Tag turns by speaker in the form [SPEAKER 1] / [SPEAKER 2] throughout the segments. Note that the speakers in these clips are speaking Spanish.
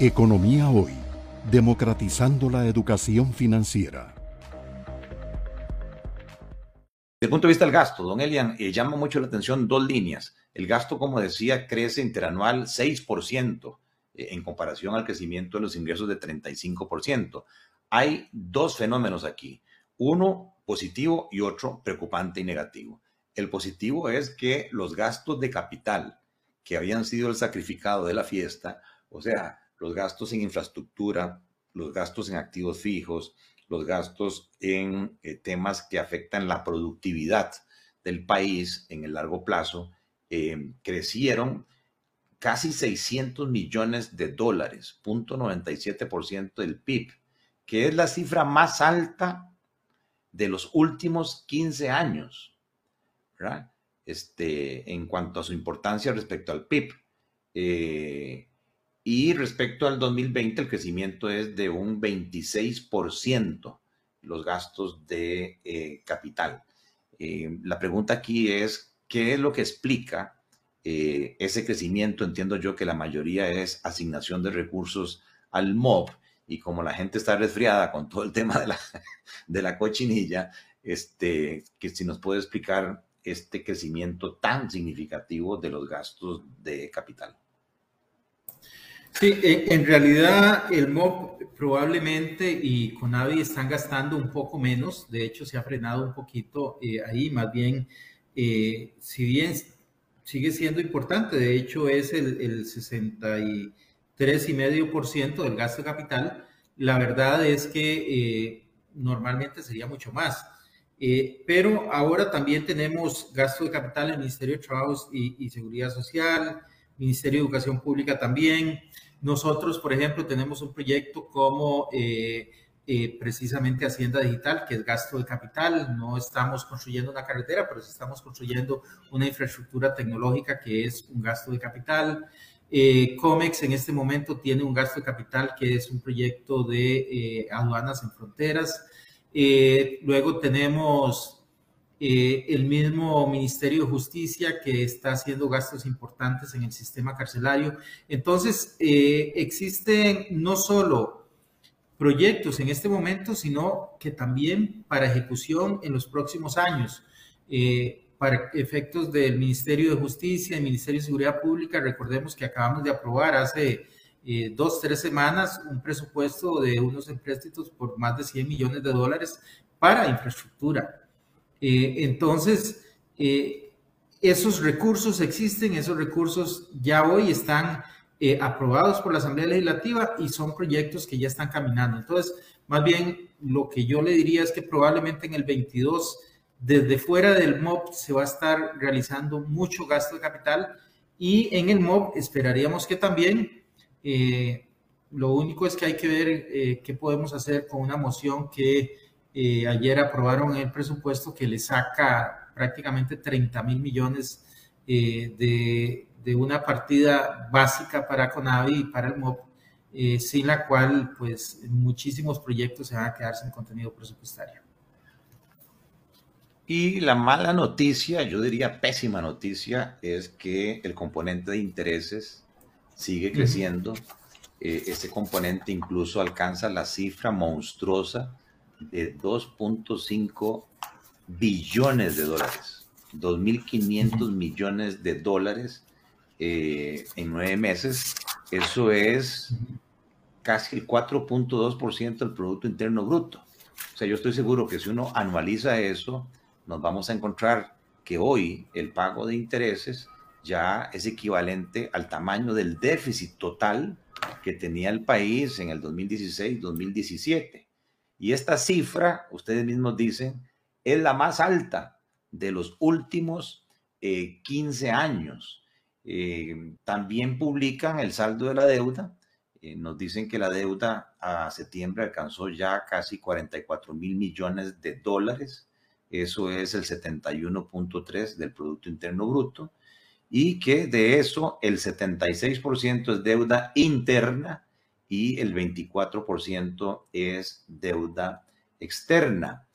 [SPEAKER 1] Economía Hoy, democratizando la educación financiera.
[SPEAKER 2] Desde el punto de vista del gasto, don Elian, eh, llama mucho la atención dos líneas. El gasto, como decía, crece interanual 6% eh, en comparación al crecimiento de los ingresos de 35%. Hay dos fenómenos aquí, uno positivo y otro preocupante y negativo. El positivo es que los gastos de capital que habían sido el sacrificado de la fiesta, o sea, los gastos en infraestructura, los gastos en activos fijos, los gastos en eh, temas que afectan la productividad del país en el largo plazo, eh, crecieron casi 600 millones de dólares, 0.97% del PIB, que es la cifra más alta de los últimos 15 años, Este, en cuanto a su importancia respecto al PIB. Eh, y respecto al 2020, el crecimiento es de un 26%, los gastos de eh, capital. Eh, la pregunta aquí es, ¿qué es lo que explica eh, ese crecimiento? Entiendo yo que la mayoría es asignación de recursos al MOB y como la gente está resfriada con todo el tema de la, de la cochinilla, este, que si nos puede explicar este crecimiento tan significativo de los gastos de capital.
[SPEAKER 3] Sí, en realidad el MOB probablemente y Conavi están gastando un poco menos, de hecho se ha frenado un poquito eh, ahí, más bien, eh, si bien sigue siendo importante, de hecho es el, el 63,5% del gasto de capital, la verdad es que eh, normalmente sería mucho más. pero ahora también tenemos gasto de capital en el Ministerio de Trabajo y, y Seguridad Social, Ministerio de Educación Pública también. Nosotros, por ejemplo, tenemos un proyecto como eh, eh, precisamente Hacienda Digital, que es gasto de capital. No estamos construyendo una carretera, pero estamos construyendo una infraestructura tecnológica que es un gasto de capital. Eh, COMEX en este momento tiene un gasto de capital que es un proyecto de aduanas en fronteras. luego tenemos eh, el mismo Ministerio de Justicia que está haciendo gastos importantes en el sistema carcelario. Entonces, eh, existen no solo proyectos en este momento, sino que también para ejecución en los próximos años. Eh, para efectos del Ministerio de Justicia y Ministerio de Seguridad Pública, recordemos que acabamos de aprobar hace dos, tres semanas un presupuesto de unos empréstitos por más de 100 millones de dólares para infraestructura eh, entonces, eh, esos recursos existen, esos recursos ya hoy están eh, aprobados por la Asamblea Legislativa y son proyectos que ya están caminando. Entonces, más bien, lo que yo le diría es que probablemente en el 22, desde fuera del MOB, se va a estar realizando mucho gasto de capital y en el MOB esperaríamos que también, lo único es que hay que ver qué podemos hacer con una moción que eh, ayer aprobaron el presupuesto que le saca prácticamente 30 mil millones eh, de, de, una partida básica para Conavi y para el MOP, eh, sin la cual pues muchísimos proyectos se van a quedar sin contenido presupuestario.
[SPEAKER 2] Y la mala noticia, yo diría pésima noticia, es que el componente de intereses sigue creciendo. ese componente incluso alcanza la cifra monstruosa de 2.5 billones de dólares, 2.500 millones de dólares eh, en nueve meses. Eso es casi el 4.2% del Producto Interno Bruto. O sea, yo estoy seguro que si uno anualiza eso, nos vamos a encontrar que hoy el pago de intereses ya es equivalente al tamaño del déficit total que tenía el país en el 2016-2017. Y esta cifra, ustedes mismos dicen, es la más alta de los últimos 15 eh, años. Eh, también publican el saldo de la deuda. Eh, nos dicen que la deuda a septiembre alcanzó ya casi 44 mil millones de dólares. Eso es el 71.3 del Producto Interno Bruto. Y que de eso el 76% es deuda interna y el 24% es deuda externa.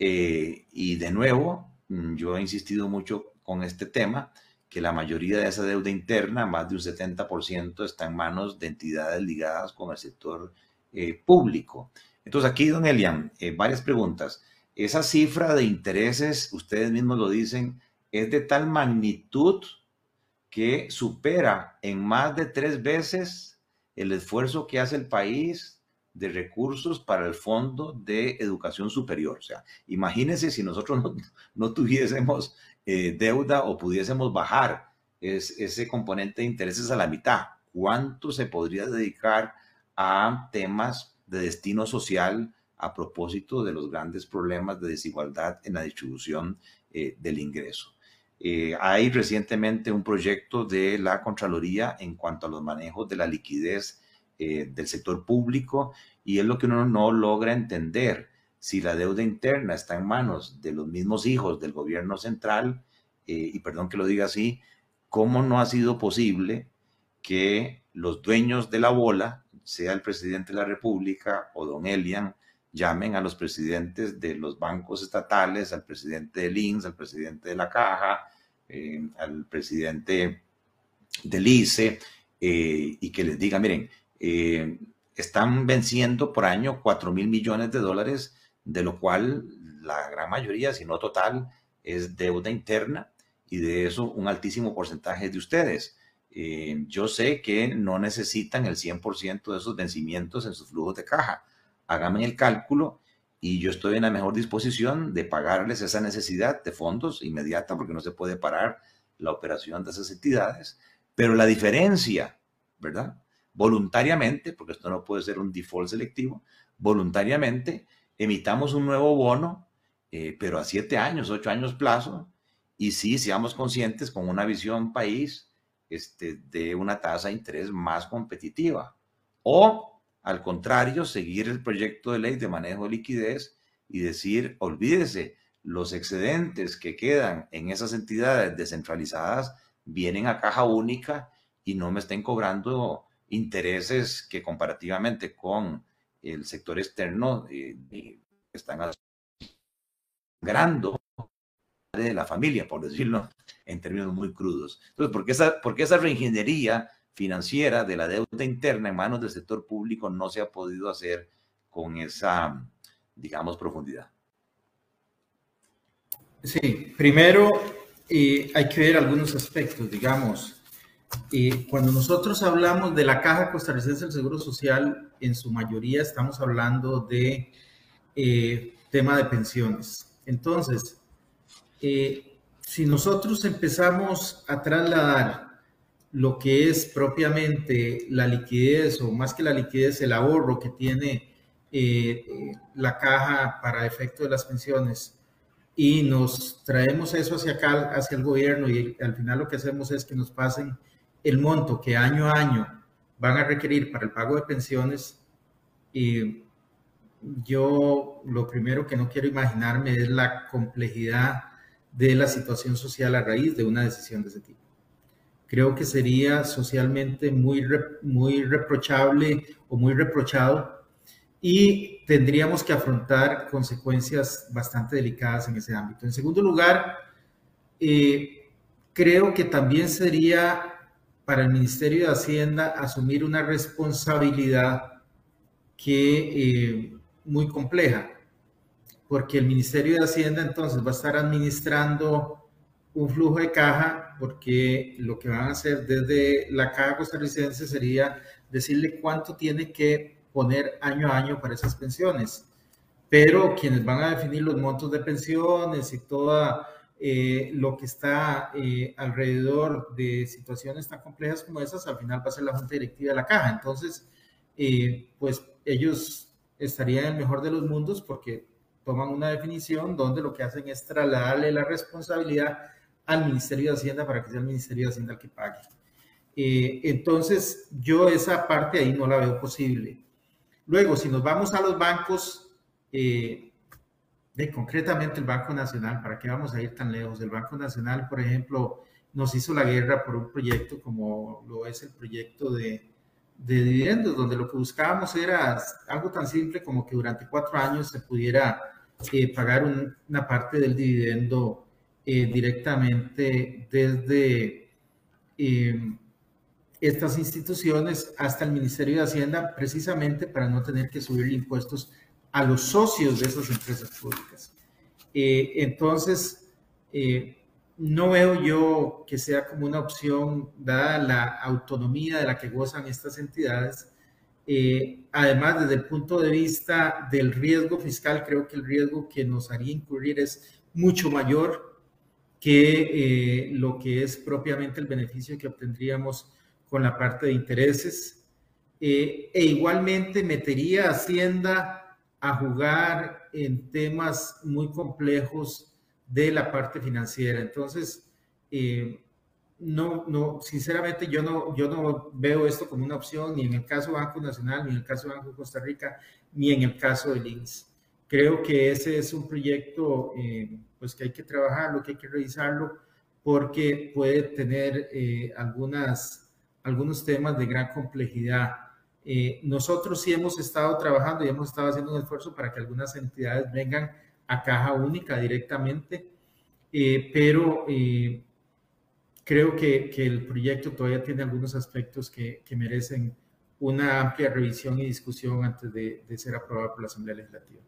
[SPEAKER 2] Eh, y de nuevo, mm, yo he insistido mucho con este tema que la mayoría de esa deuda interna, más de un 70%, está en manos de entidades ligadas con el sector eh, público. Entonces aquí, don Elian, eh, varias preguntas. Esa cifra de intereses, ustedes mismos lo dicen, es de tal magnitud que supera en más de tres veces el esfuerzo que hace el país de recursos para el Fondo de Educación Superior. O sea, imagínense si nosotros no, tuviésemos eh, deuda o pudiésemos bajar ese componente de intereses a la mitad. ¿Cuánto se podría dedicar a temas de destino social a propósito de los grandes problemas de desigualdad en la distribución eh, del ingreso? Eh, hay recientemente un proyecto de la Contraloría en cuanto a los manejos de la liquidez eh, del sector público y es lo que uno no logra entender. Si la deuda interna está en manos de los mismos hijos del gobierno central, eh, y perdón que lo diga así, ¿cómo no ha sido posible que los dueños de la bola, sea el presidente de la República o don Elian, llamen a los presidentes de los bancos estatales, al presidente del INS, al presidente de la Caja, eh, al presidente del ICE, y que les diga, miren, eh, están venciendo por año 4 mil millones de dólares, de lo cual la gran mayoría, si no total, es deuda interna y de eso un altísimo porcentaje de ustedes. Eh, yo sé que no necesitan el 100% de esos vencimientos en sus flujos de caja. Háganme el cálculo y yo estoy en la mejor disposición de pagarles esa necesidad de fondos inmediata porque no se puede parar la operación de esas entidades. Pero la diferencia, ¿verdad? voluntariamente, porque esto no puede ser un default selectivo, voluntariamente emitamos un nuevo bono, eh, pero a siete años, ocho años plazo, y sí seamos conscientes con una visión país este, de una tasa de interés más competitiva. O, al contrario, seguir el proyecto de ley de manejo de liquidez y decir, olvídese, los excedentes que quedan en esas entidades descentralizadas vienen a caja única y no me estén cobrando intereses que comparativamente con el sector externo eh, están sangrando de la familia, por decirlo en términos muy crudos. Entonces, ¿por qué esa, por esa reingeniería financiera de la deuda interna en manos del sector público no se ha podido hacer con esa, digamos, profundidad?
[SPEAKER 3] Sí, primero eh, hay que ver algunos aspectos, digamos, y cuando nosotros hablamos de la Caja Costarricense del Seguro Social, en su mayoría estamos hablando de eh, tema de pensiones. Entonces, eh, si nosotros empezamos a trasladar lo que es propiamente la liquidez, o más que la liquidez, el ahorro que tiene eh, la caja para efecto de las pensiones, y nos traemos eso hacia acá, hacia el gobierno, y al final lo que hacemos es que nos pasen el monto que año a año van a requerir para el pago de pensiones, y yo lo primero que no quiero imaginarme es la complejidad de la situación social a raíz de una decisión de ese tipo. Creo que sería socialmente muy, muy reprochable o muy reprochado y tendríamos que afrontar consecuencias bastante delicadas en ese ámbito. En segundo lugar, eh, creo que también sería para el Ministerio de Hacienda asumir una responsabilidad que eh, muy compleja, porque el Ministerio de Hacienda entonces va a estar administrando un flujo de caja, porque lo que van a hacer desde la caja costarricense sería decirle cuánto tiene que poner año a año para esas pensiones. Pero quienes van a definir los montos de pensiones y toda eh, lo que está eh, alrededor de situaciones tan complejas como esas, al final va a ser la junta directiva de la caja. Entonces, eh, pues ellos estarían en el mejor de los mundos porque toman una definición donde lo que hacen es trasladarle la responsabilidad al Ministerio de Hacienda para que sea el Ministerio de Hacienda el que pague. entonces, yo esa parte ahí no la veo posible. Luego, si nos vamos a los bancos, de, concretamente el Banco Nacional, ¿para qué vamos a ir tan lejos? El Banco Nacional, por ejemplo, nos hizo la guerra por un proyecto como lo es el proyecto de, de dividendos, donde lo que buscábamos era algo tan simple como que durante cuatro años se pudiera eh, pagar una parte del dividendo eh, directamente desde estas instituciones hasta el Ministerio de Hacienda precisamente para no tener que subir impuestos a los socios de esas empresas públicas. Eh, entonces, eh, no veo yo que sea como una opción, dada la autonomía de la que gozan estas entidades. Eh, además, desde el punto de vista del riesgo fiscal, creo que el riesgo que nos haría incurrir es mucho mayor que lo que es propiamente el beneficio que obtendríamos con la parte de intereses. e igualmente metería a Hacienda a jugar en temas muy complejos de la parte financiera. Entonces, eh, no, no, sinceramente yo no, yo no veo esto como una opción ni en el caso Banco Nacional, ni en el caso Banco Costa Rica, ni en el caso del INS. Creo que ese es un proyecto eh, pues que hay que trabajarlo, que hay que revisarlo, porque puede tener eh, algunas, algunos temas de gran complejidad eh, nosotros sí hemos estado trabajando y hemos estado haciendo un esfuerzo para que algunas entidades vengan a caja única directamente, eh, pero eh, creo que, que, el proyecto todavía tiene algunos aspectos que, que, merecen una amplia revisión y discusión antes de, de ser aprobado por la Asamblea Legislativa.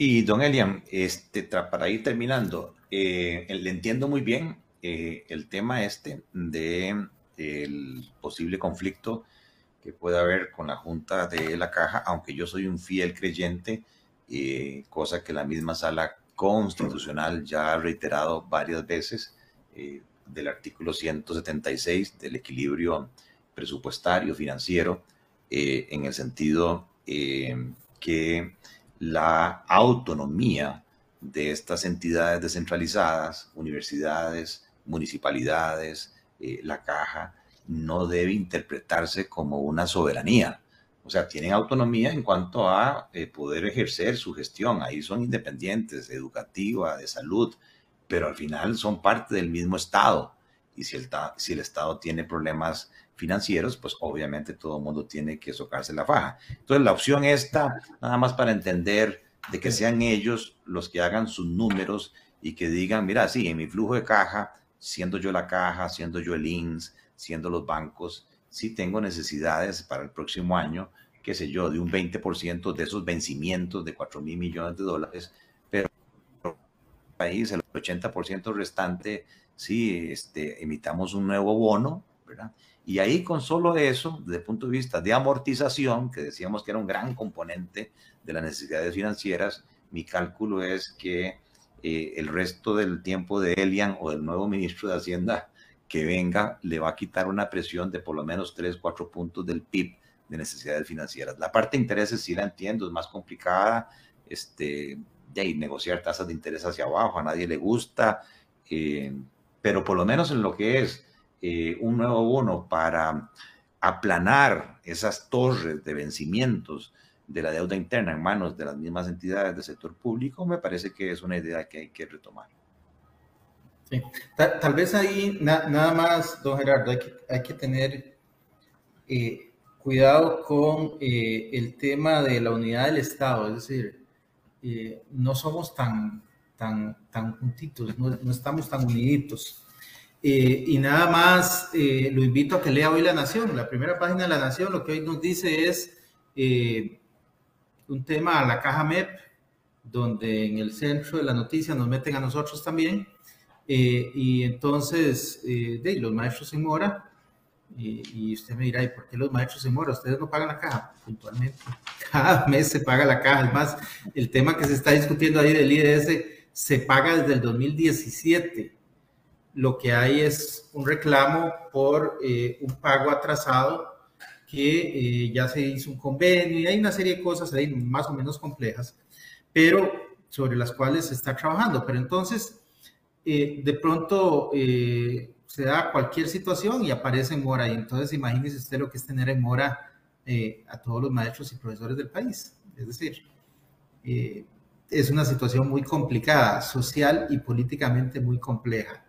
[SPEAKER 2] Y don Elian, este, para ir terminando, le entiendo muy bien eh, el tema este de el posible conflicto que pueda haber con la Junta de la Caja, aunque yo soy un fiel creyente, eh, cosa que la misma sala constitucional ya ha reiterado varias veces eh, del artículo 176 del equilibrio presupuestario financiero, en el sentido que la autonomía de estas entidades descentralizadas, universidades, municipalidades, eh, la caja, no debe interpretarse como una soberanía. O sea, tienen autonomía en cuanto a eh, poder ejercer su gestión. Ahí son independientes, educativa, de salud, pero al final son parte del mismo Estado. Y si el, si el Estado tiene problemas financieros, pues obviamente todo el mundo tiene que socarse la faja. Entonces, la opción esta, nada más para entender de que sean ellos los que hagan sus números y que digan, mira, sí, en mi flujo de caja siendo yo la caja, siendo yo el INS, siendo los bancos, sí tengo necesidades para el próximo año, qué sé yo, de un 20% de esos vencimientos de 4 mil millones de dólares, pero el país, el 80% restante, sí, este, emitamos un nuevo bono, ¿verdad? Y ahí con solo eso, desde el punto de vista de amortización, que decíamos que era un gran componente de las necesidades financieras, mi cálculo es que eh, el resto del tiempo de Elian o del nuevo ministro de Hacienda que venga le va a quitar una presión de por lo menos 3, 4 puntos del PIB de necesidades financieras. La parte de intereses sí la entiendo, es más complicada, este, de negociar tasas de interés hacia abajo, a nadie le gusta, eh, pero por lo menos en lo que es eh, un nuevo bono para aplanar esas torres de vencimientos de la deuda interna en manos de las mismas entidades del sector público, me parece que es una idea que hay que retomar.
[SPEAKER 3] Sí. Tal, vez ahí nada más, don Gerardo, hay que, hay que tener eh, cuidado con eh, el tema de la unidad del Estado, es decir, eh, no somos tan, tan, tan juntitos, no, no estamos tan uniditos. Y nada más lo invito a que lea hoy La Nación, la primera página de La Nación, lo que hoy nos dice es un tema a la caja MEP, donde en el centro de la noticia nos meten a nosotros también. Eh, y entonces, eh, de los maestros en mora, y, usted me dirá, ¿y por qué los maestros en mora? Ustedes no pagan la caja puntualmente. Cada mes se paga la caja. Además, el tema que se está discutiendo ahí del IDS se paga desde el 2017. Lo que hay es un reclamo por eh, un pago atrasado que eh, ya se hizo un convenio y hay una serie de cosas ahí más o menos complejas, pero sobre las cuales se está trabajando. Pero entonces, eh, de pronto se da cualquier situación y aparece en mora. Y entonces imagínese usted lo que es tener en mora a todos los maestros y profesores del país. Es decir, es una situación muy complicada, social y políticamente muy compleja.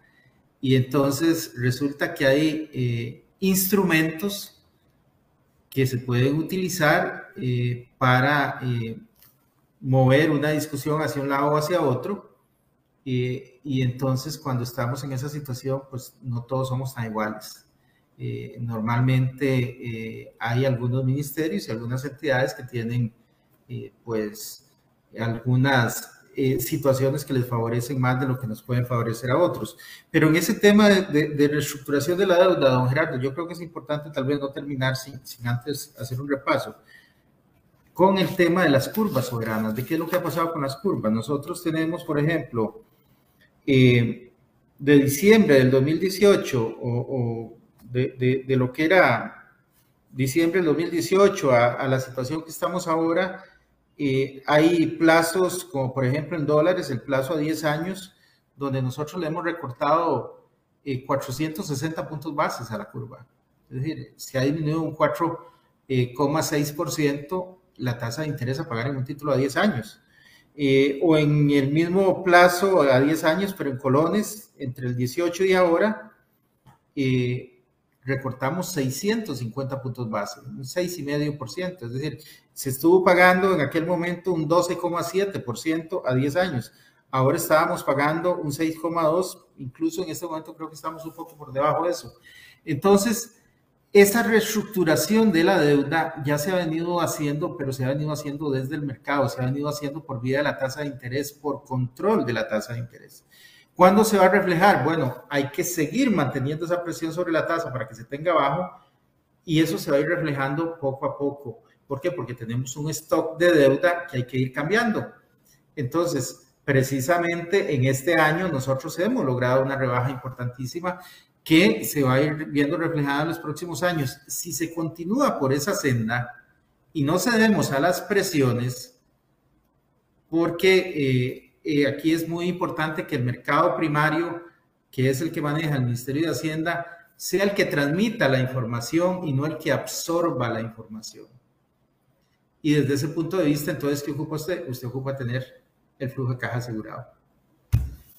[SPEAKER 3] Y entonces resulta que hay instrumentos que se pueden utilizar eh, para eh, mover una discusión hacia un lado o hacia otro, y entonces cuando estamos en esa situación, pues no todos somos tan iguales. Eh, normalmente eh, hay algunos ministerios y algunas entidades que tienen eh, pues algunas situaciones que les favorecen más de lo que nos pueden favorecer a otros. Pero en ese tema de, reestructuración de la deuda, don Gerardo, yo creo que es importante tal vez no terminar sin, antes hacer un repaso con el tema de las curvas soberanas, de qué es lo que ha pasado con las curvas. Nosotros tenemos, por ejemplo, de diciembre del 2018 o de, lo que era diciembre del 2018 a, la situación que estamos ahora, eh, hay plazos como por ejemplo en dólares, el plazo a 10 años, donde nosotros le hemos recortado 460 eh, puntos bases a la curva. Es decir, se ha disminuido un 4,6% eh, la tasa de interés a pagar en un título a 10 años. o en el mismo plazo a 10 años, pero en colones, entre el 18 y ahora, recortamos 650 puntos base, un 6,5%, es decir, se estuvo pagando en aquel momento un 12,7% a 10 años. Ahora estábamos pagando un 6,2%, incluso en este momento creo que estamos un poco por debajo de eso. Entonces, esa reestructuración de la deuda ya se ha venido haciendo, pero se ha venido haciendo desde el mercado, se ha venido haciendo por vía de la tasa de interés, por control de la tasa de interés. ¿Cuándo se va a reflejar? Bueno, hay que seguir manteniendo esa presión sobre la tasa para que se tenga bajo y eso se va a ir reflejando poco a poco. ¿Por qué? Porque tenemos un stock de deuda que hay que ir cambiando. Entonces, precisamente en este año nosotros hemos logrado una rebaja importantísima que se va a ir viendo reflejada en los próximos años. Si se continúa por esa senda y no cedemos a las presiones, porque eh, eh, aquí es muy importante que el mercado primario, que es el que maneja el Ministerio de Hacienda, sea el que transmita la información y no el que absorba la información. Y desde ese punto de vista, entonces, ¿qué ocupa usted? Usted ocupa tener el flujo de caja asegurado.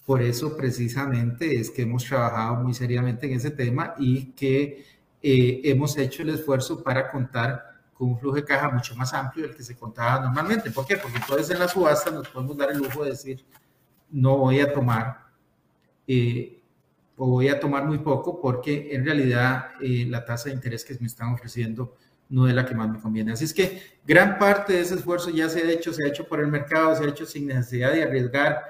[SPEAKER 3] Por eso, precisamente, es que hemos trabajado muy seriamente en ese tema y que eh, hemos hecho el esfuerzo para contar con un flujo de caja mucho más amplio del que se contaba normalmente. ¿Por qué? Porque entonces en la subasta nos podemos dar el lujo de decir, no voy a tomar eh, o voy a tomar muy poco porque en realidad eh, la tasa de interés que me están ofreciendo no es la que más me conviene. Así es que gran parte de ese esfuerzo ya se ha hecho, se ha hecho por el mercado, se ha hecho sin necesidad de arriesgar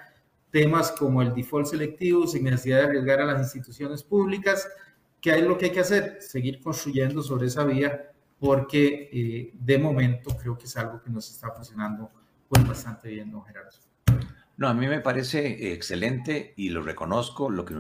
[SPEAKER 3] temas como el default selectivo, sin necesidad de arriesgar a las instituciones públicas. ¿Qué es lo que hay que hacer? Seguir construyendo sobre esa vía porque eh, de momento creo que es algo que nos está funcionando pues bastante bien, ¿no, Gerardo?
[SPEAKER 2] No, a mí me parece excelente y lo reconozco. Lo que,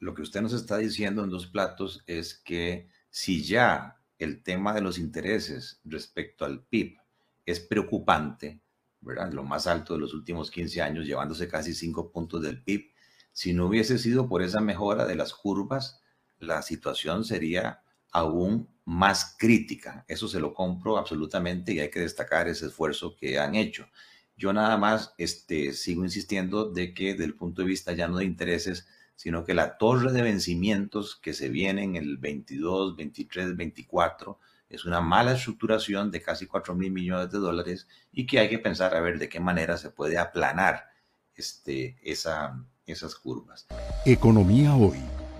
[SPEAKER 2] lo que usted nos está diciendo en dos platos es que si ya el tema de los intereses respecto al PIB es preocupante, ¿verdad? Lo más alto de los últimos 15 años, llevándose casi 5 puntos del PIB. Si no hubiese sido por esa mejora de las curvas, la situación sería aún más crítica. Eso se lo compro absolutamente y hay que destacar ese esfuerzo que han hecho. Yo nada más este, sigo insistiendo de que desde el punto de vista ya no de intereses, sino que la torre de vencimientos que se viene en el 22, 23, 24 es una mala estructuración de casi 4 mil millones de dólares y que hay que pensar a ver de qué manera se puede aplanar este, esa, esas curvas.
[SPEAKER 1] Economía hoy